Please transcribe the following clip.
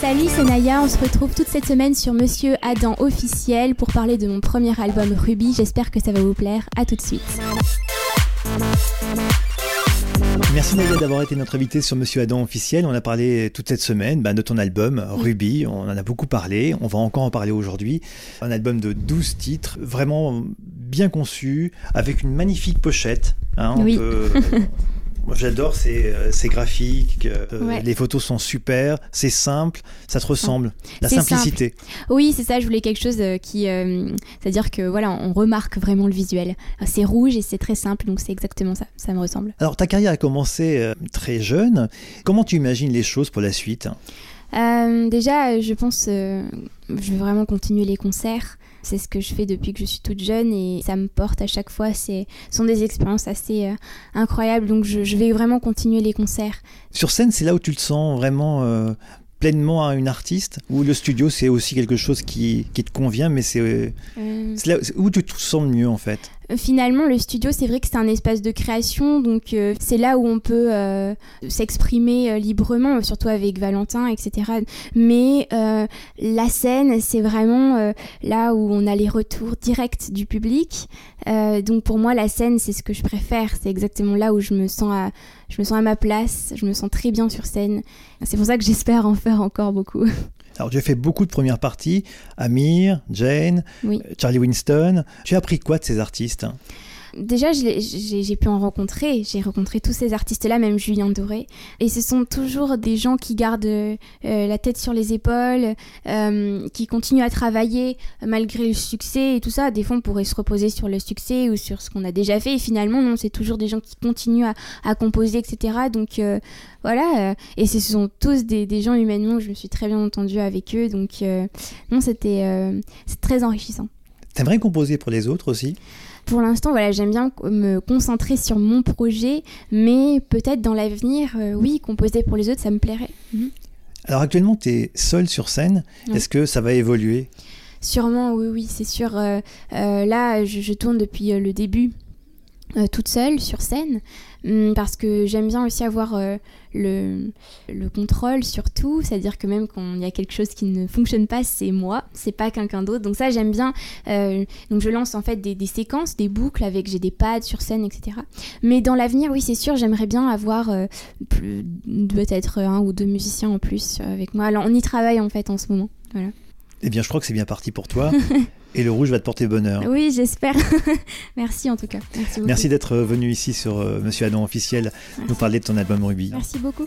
Salut, c'est Naya. On se retrouve toute cette semaine sur Monsieur Adam officiel pour parler de mon premier album Ruby. J'espère que ça va vous plaire. À tout de suite. Merci Nadia d'avoir été notre invité sur Monsieur Adam officiel. On a parlé toute cette semaine bah, de ton album Ruby. On en a beaucoup parlé. On va encore en parler aujourd'hui. Un album de 12 titres, vraiment bien conçu, avec une magnifique pochette. Hein, oui. j'adore ces, euh, graphiques, euh, les photos sont super, c'est simple, ça te ressemble, la simplicité. Oui, c'est ça, je voulais quelque chose euh, qui. C'est-à-dire que voilà, on remarque vraiment le visuel. C'est rouge et c'est très simple, donc c'est exactement ça, ça me ressemble. Alors, ta carrière a commencé très jeune. Comment tu imagines les choses pour la suite? Déjà, je pense. je vais vraiment continuer les concerts. C'est ce que je fais depuis que je suis toute jeune et ça me porte à chaque fois. Ce sont des expériences assez euh, incroyables, donc je, vais vraiment continuer les concerts. Sur scène, c'est là où tu te sens vraiment euh, pleinement à une artiste? Ou le studio c'est aussi quelque chose qui, qui te convient mais c'est euh, là où tu te sens le mieux en fait? euh, Finalement le studio c'est vrai que c'est un espace de création donc euh, c'est là où on peut s'exprimer librement surtout avec Valentin etc mais la scène c'est vraiment là où on a les retours directs du public donc pour moi la scène c'est ce que je préfère c'est exactement là où je me sens à je me sens à ma place, je me sens très bien sur scène. C'est pour ça que j'espère en faire encore beaucoup. Alors tu as fait beaucoup de premières parties, Amir, Jane, Charlie Winston. Tu as appris quoi de ces artistes? Déjà, j'ai pu en rencontrer. J'ai rencontré tous ces artistes-là, même Julien Doré. Et ce sont toujours des gens qui gardent euh, la tête sur les épaules, euh, qui continuent à travailler malgré le succès et tout ça. Des fois, on pourrait se reposer sur le succès ou sur ce qu'on a déjà fait. Et finalement, non, c'est toujours des gens qui continuent à, composer, etc. Donc euh, voilà. et ce sont tous des, gens humainement. Je me suis très bien entendue avec eux. Donc non, c'était très enrichissant. T'aimerais composer pour les autres aussi? Pour l'instant, voilà, j'aime bien me concentrer sur mon projet, mais peut-être dans l'avenir, euh, oui, composer pour les autres, ça me plairait. Mhm. Alors actuellement, tu es seule sur scène. Est-ce que ça va évoluer? Sûrement, oui, oui, c'est sûr. Euh, euh, là, je, tourne depuis le début toute seule sur scène. Hum, parce que j'aime bien aussi avoir euh, le, le, contrôle sur tout, c'est-à-dire que même quand il y a quelque chose qui ne fonctionne pas, c'est moi, c'est pas quelqu'un d'autre. Donc ça, j'aime bien. Euh, donc je lance en fait des, séquences, des boucles avec j'ai des pads sur scène, etc. Mais dans l'avenir, oui, c'est sûr, j'aimerais bien avoir euh, peut-être un ou deux musiciens en plus avec moi. Alors on y travaille en fait en ce moment. Voilà. Eh bien, je crois que c'est bien parti pour toi. Et le rouge va te porter bonheur. Oui, j'espère. Merci en tout cas. Merci, d'être venu ici sur euh, Monsieur Adam officiel nous parler de ton album Ruby. Merci beaucoup.